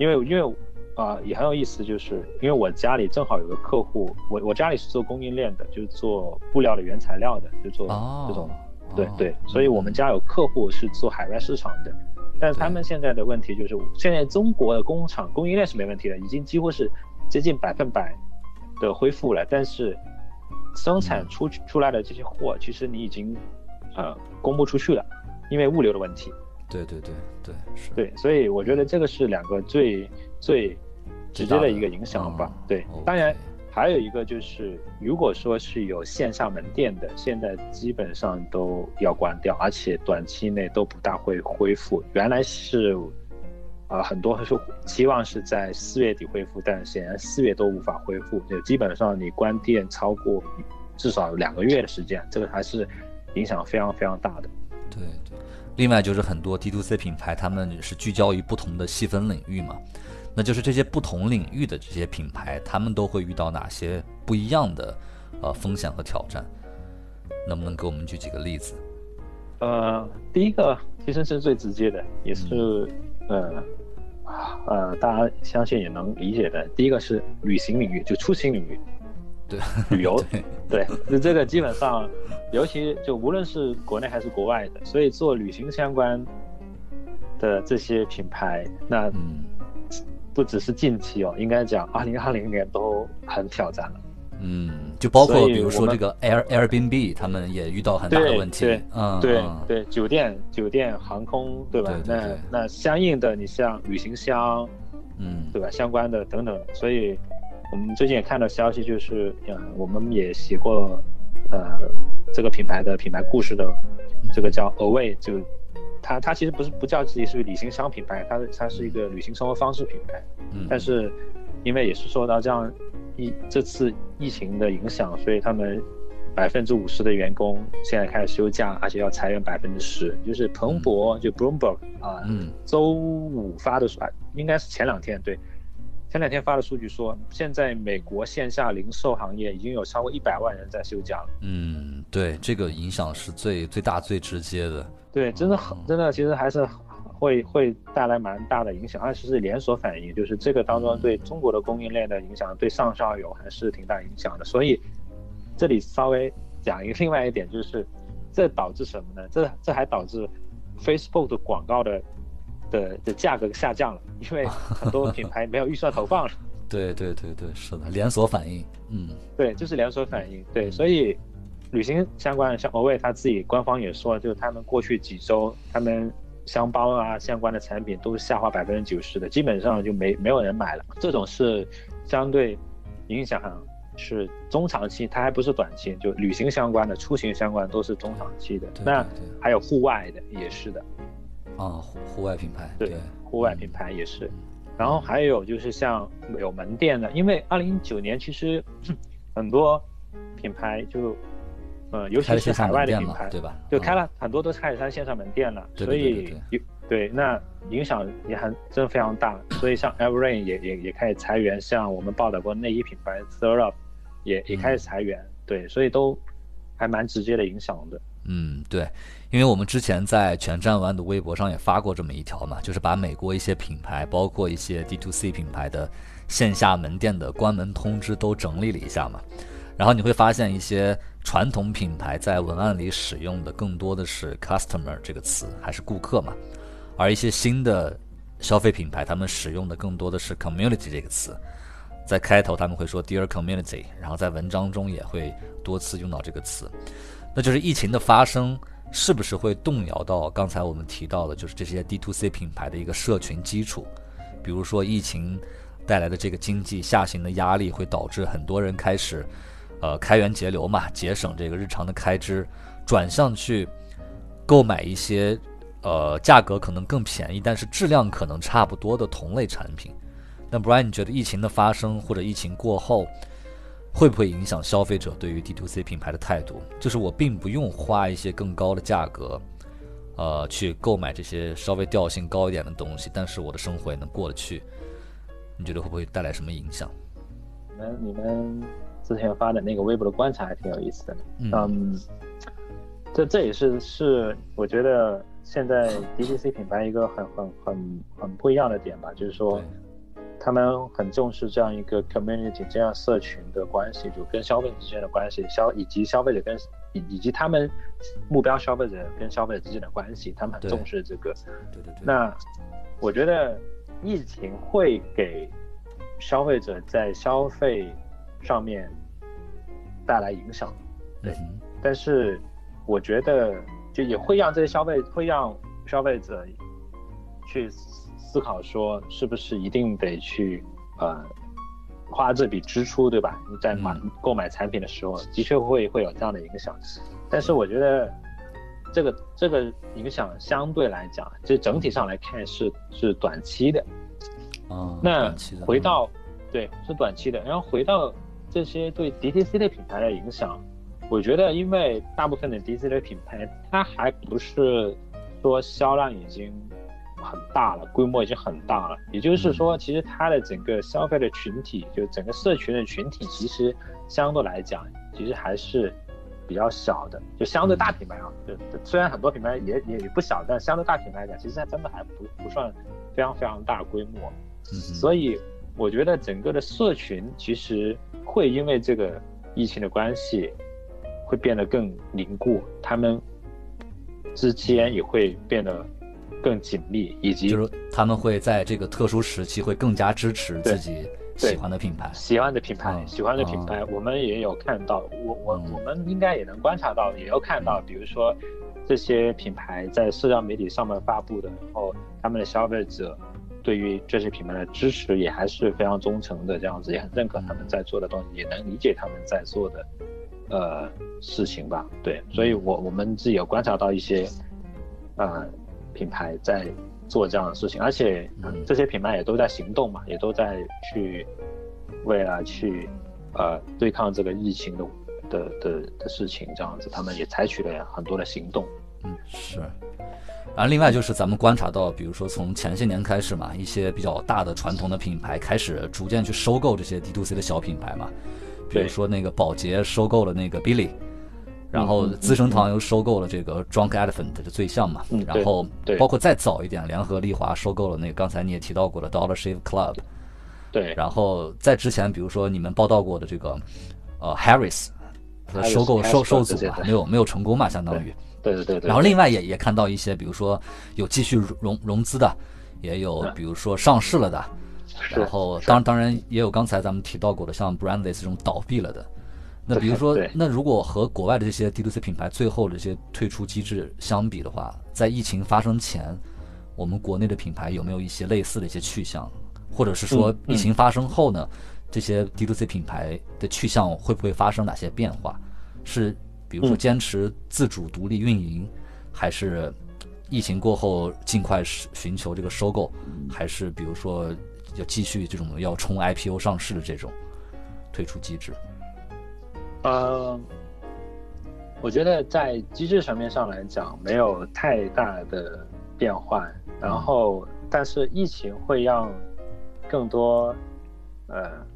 因为因为。啊，也很有意思，就是因为我家里正好有个客户，我我家里是做供应链的，就是做布料的原材料的，就做这种，对对，所以我们家有客户是做海外市场的，但是他们现在的问题就是，现在中国的工厂供应链是没问题的，已经几乎是接近百分百的恢复了，但是生产出出来的这些货，其实你已经呃供不出去了，因为物流的问题。对对对对，是。对，所以我觉得这个是两个最最。直接的一个影响吧，对，当然还有一个就是，如果说是有线下门店的，现在基本上都要关掉，而且短期内都不大会恢复。原来是，啊，很多是期望是在四月底恢复，但显然四月都无法恢复，就基本上你关店超过至少两个月的时间，这个还是影响非常非常大的。对对，另外就是很多 D to C 品牌，他们是聚焦于不同的细分领域嘛。那就是这些不同领域的这些品牌，他们都会遇到哪些不一样的呃风险和挑战？能不能给我们举几个例子？呃，第一个其实是最直接的，也是呃呃大家相信也能理解的。第一个是旅行领域，就出行领域，对，旅游，*laughs* 对，那这个基本上，尤其就无论是国内还是国外的，所以做旅行相关的这些品牌，那嗯。不只是近期哦，应该讲二零二零年都很挑战了。嗯，就包括比如说这个 Air Airbnb，他们也遇到很大的问题。对，嗯，对对，酒店、酒店、航空，对吧？那那相应的，你像旅行箱，嗯，对吧？相关的等等，所以我们最近也看到消息，就是嗯，我们也写过呃这个品牌的品牌故事的，这个叫 Away 就。它它其实不是不叫自己是旅行箱品牌，它它是一个旅行生活方式品牌。嗯，但是因为也是受到这样疫这次疫情的影响，所以他们百分之五十的员工现在开始休假，而且要裁员百分之十。就是彭博就 Bloomberg 啊，嗯，周五发的数，应该是前两天对，前两天发的数据说，现在美国线下零售行业已经有超过一百万人在休假了。嗯，对，这个影响是最最大最直接的。对，真的很真的，其实还是会会带来蛮大的影响，而且是连锁反应，就是这个当中对中国的供应链的影响，对上下游还是挺大影响的。所以这里稍微讲一个另外一点，就是这导致什么呢？这这还导致 Facebook 的广告的的的价格下降了，因为很多品牌没有预算投放了。*laughs* 对对对对，是的，连锁反应，嗯，对，就是连锁反应，对，所以。旅行相关的，像欧卫他自己官方也说，就是他们过去几周，他们箱包啊相关的产品都是下滑百分之九十的，基本上就没没有人买了。这种是相对影响是中长期，它还不是短期。就旅行相关的、出行相关都是中长期的。那还有户外的也是的。啊，户外品牌。对，户外品牌也是。然后还有就是像有门店的，因为二零一九年其实 *clears throat* 很多品牌就。嗯，尤其是海外的品牌，对吧？就开了很多都是开始开线上门店了，所以有对那影响也很真的非常大。所以像 Everrain 也也也开始裁员，像我们报道过内衣品牌 Up 也也开始裁员，对，所以都还蛮直接的影响的。嗯，对，因为我们之前在全站湾的微博上也发过这么一条嘛，就是把美国一些品牌，包括一些 D to C 品牌的线下门店的关门通知都整理了一下嘛。然后你会发现一些传统品牌在文案里使用的更多的是 customer 这个词，还是顾客嘛，而一些新的消费品牌，他们使用的更多的是 community 这个词，在开头他们会说 dear community，然后在文章中也会多次用到这个词，那就是疫情的发生是不是会动摇到刚才我们提到的，就是这些 D to C 品牌的一个社群基础，比如说疫情带来的这个经济下行的压力，会导致很多人开始。呃，开源节流嘛，节省这个日常的开支，转向去购买一些呃价格可能更便宜，但是质量可能差不多的同类产品。那 Brian，你觉得疫情的发生或者疫情过后，会不会影响消费者对于 D to C 品牌的态度？就是我并不用花一些更高的价格，呃，去购买这些稍微调性高一点的东西，但是我的生活也能过得去。你觉得会不会带来什么影响？你们，你们。之前发的那个微博的观察还挺有意思的，嗯，这这也是是我觉得现在 DTC 品牌一个很很很很不一样的点吧，就是说他们很重视这样一个 community 这样社群的关系，就跟消费者之间的关系，消以及消费者跟以以及他们目标消费者跟消费者之间的关系，他们很重视这个。对对对。那我觉得疫情会给消费者在消费。上面带来影响，对，但是我觉得就也会让这些消费会让消费者去思考说，是不是一定得去呃花这笔支出，对吧？你在买购买产品的时候，的确会会有这样的影响，但是我觉得这个这个影响相对来讲，就整体上来看是是短期的，啊，那回到对是短期的，然后回到。这些对 DTC 的品牌的影响，我觉得，因为大部分的 DTC 的品牌，它还不是说销量已经很大了，规模已经很大了。也就是说，其实它的整个消费的群体，就整个社群的群体，其实相对来讲，其实还是比较小的。就相对大品牌啊，就虽然很多品牌也也也不小，但相对大品牌来讲，其实它真的还不不算非常非常大规模。所以。我觉得整个的社群其实会因为这个疫情的关系，会变得更凝固，他们之间也会变得更紧密，以及就是他们会在这个特殊时期会更加支持自己喜欢的品牌，喜欢的品牌，喜欢的品牌，我们也有看到，我我我们应该也能观察到，也有看到，比如说这些品牌在社交媒体上面发布的，然后他们的消费者。对于这些品牌的支持也还是非常忠诚的，这样子也很认可他们在做的东西，也能理解他们在做的呃事情吧。对，所以我我们自己有观察到一些呃品牌在做这样的事情，而且这些品牌也都在行动嘛，也都在去为了去呃对抗这个疫情的的的的事情，这样子他们也采取了很多的行动。嗯，是。然后另外就是咱们观察到，比如说从前些年开始嘛，一些比较大的传统的品牌开始逐渐去收购这些 D to C 的小品牌嘛，比如说那个宝洁收购了那个 Billy，然后资生堂又收购了这个 Drunk Elephant 的最像嘛，然后包括再早一点，联合利华收购了那个刚才你也提到过的 Dollar Shave Club，对，然后在之前，比如说你们报道过的这个呃 Harris，收购受受阻嘛，没有没有成功嘛，相当于。对对对对，然后另外也也看到一些，比如说有继续融融资的，也有比如说上市了的，然后当当然也有刚才咱们提到过的，像 Brandless 这种倒闭了的。那比如说，那如果和国外的这些 D to C 品牌最后的这些退出机制相比的话，在疫情发生前，我们国内的品牌有没有一些类似的一些去向，或者是说疫情发生后呢，这些 D to C 品牌的去向会不会发生哪些变化？是？比如说坚持自主独立运营，还是疫情过后尽快寻求这个收购，还是比如说要继续这种要冲 IPO 上市的这种退出机制？呃，我觉得在机制层面上来讲没有太大的变换，然后但是疫情会让更多呃。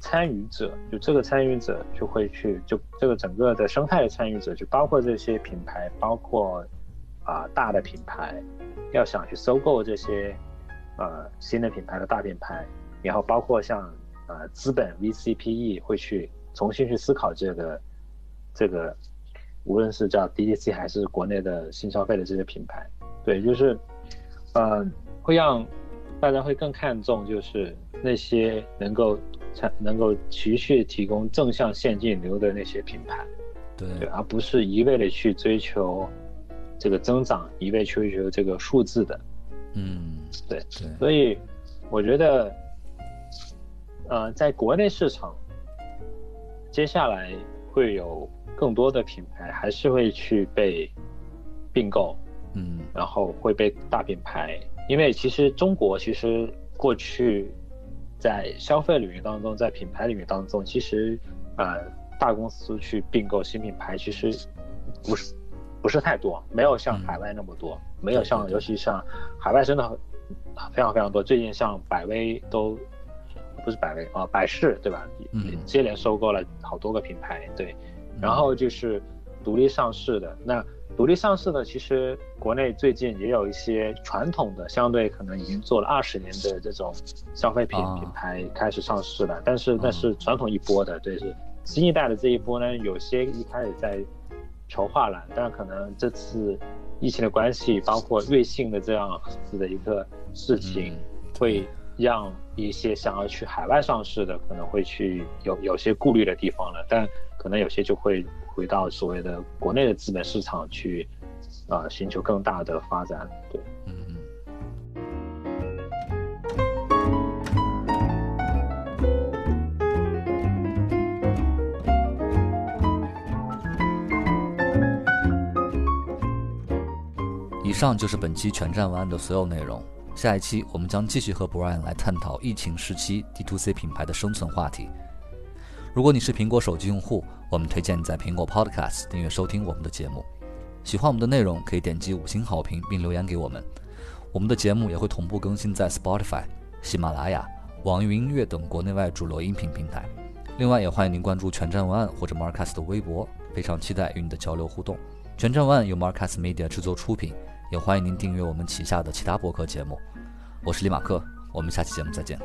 参与者就这个参与者就会去，就这个整个的生态的参与者，就包括这些品牌，包括啊大的品牌，要想去收购这些呃新的品牌的大品牌，然后包括像呃资本 VCPE 会去重新去思考这个这个，无论是叫 DTC 还是国内的新消费的这些品牌，对，就是呃，会让大家会更看重就是那些能够产能够持续提供正向现金流的那些品牌，对，而不是一味的去追求这个增长，一味追求这个数字的，嗯，对对，所以我觉得。呃，在国内市场，接下来会有更多的品牌还是会去被并购，嗯，然后会被大品牌，因为其实中国其实过去在消费领域当中，在品牌领域当中，其实呃大公司去并购新品牌其实不是不是太多，没有像海外那么多，没有像尤其像海外真的非常非常多，最近像百威都。不是百威啊，百事对吧？嗯，接连收购了好多个品牌，对。然后就是独立上市的，那独立上市的，其实国内最近也有一些传统的，相对可能已经做了二十年的这种消费品品牌开始上市了。但是那是传统一波的，对，是新一代的这一波呢，有些一开始在筹划了，但可能这次疫情的关系，包括瑞幸的这样子的一个事情，会。让一些想要去海外上市的可能会去有有些顾虑的地方了，但可能有些就会回到所谓的国内的资本市场去，啊，寻求更大的发展。对，嗯。以上就是本期全站文案的所有内容。下一期我们将继续和 Brian 来探讨疫情时期 D2C 品牌的生存话题。如果你是苹果手机用户，我们推荐你在苹果 Podcast 订阅收听我们的节目。喜欢我们的内容，可以点击五星好评并留言给我们。我们的节目也会同步更新在 Spotify、喜马拉雅、网易云音乐等国内外主流音频平台。另外，也欢迎您关注全站文案或者 Marcus 的微博，非常期待与你的交流互动。全站文案由 Marcus Media 制作出品。也欢迎您订阅我们旗下的其他播客节目。我是李马克，我们下期节目再见。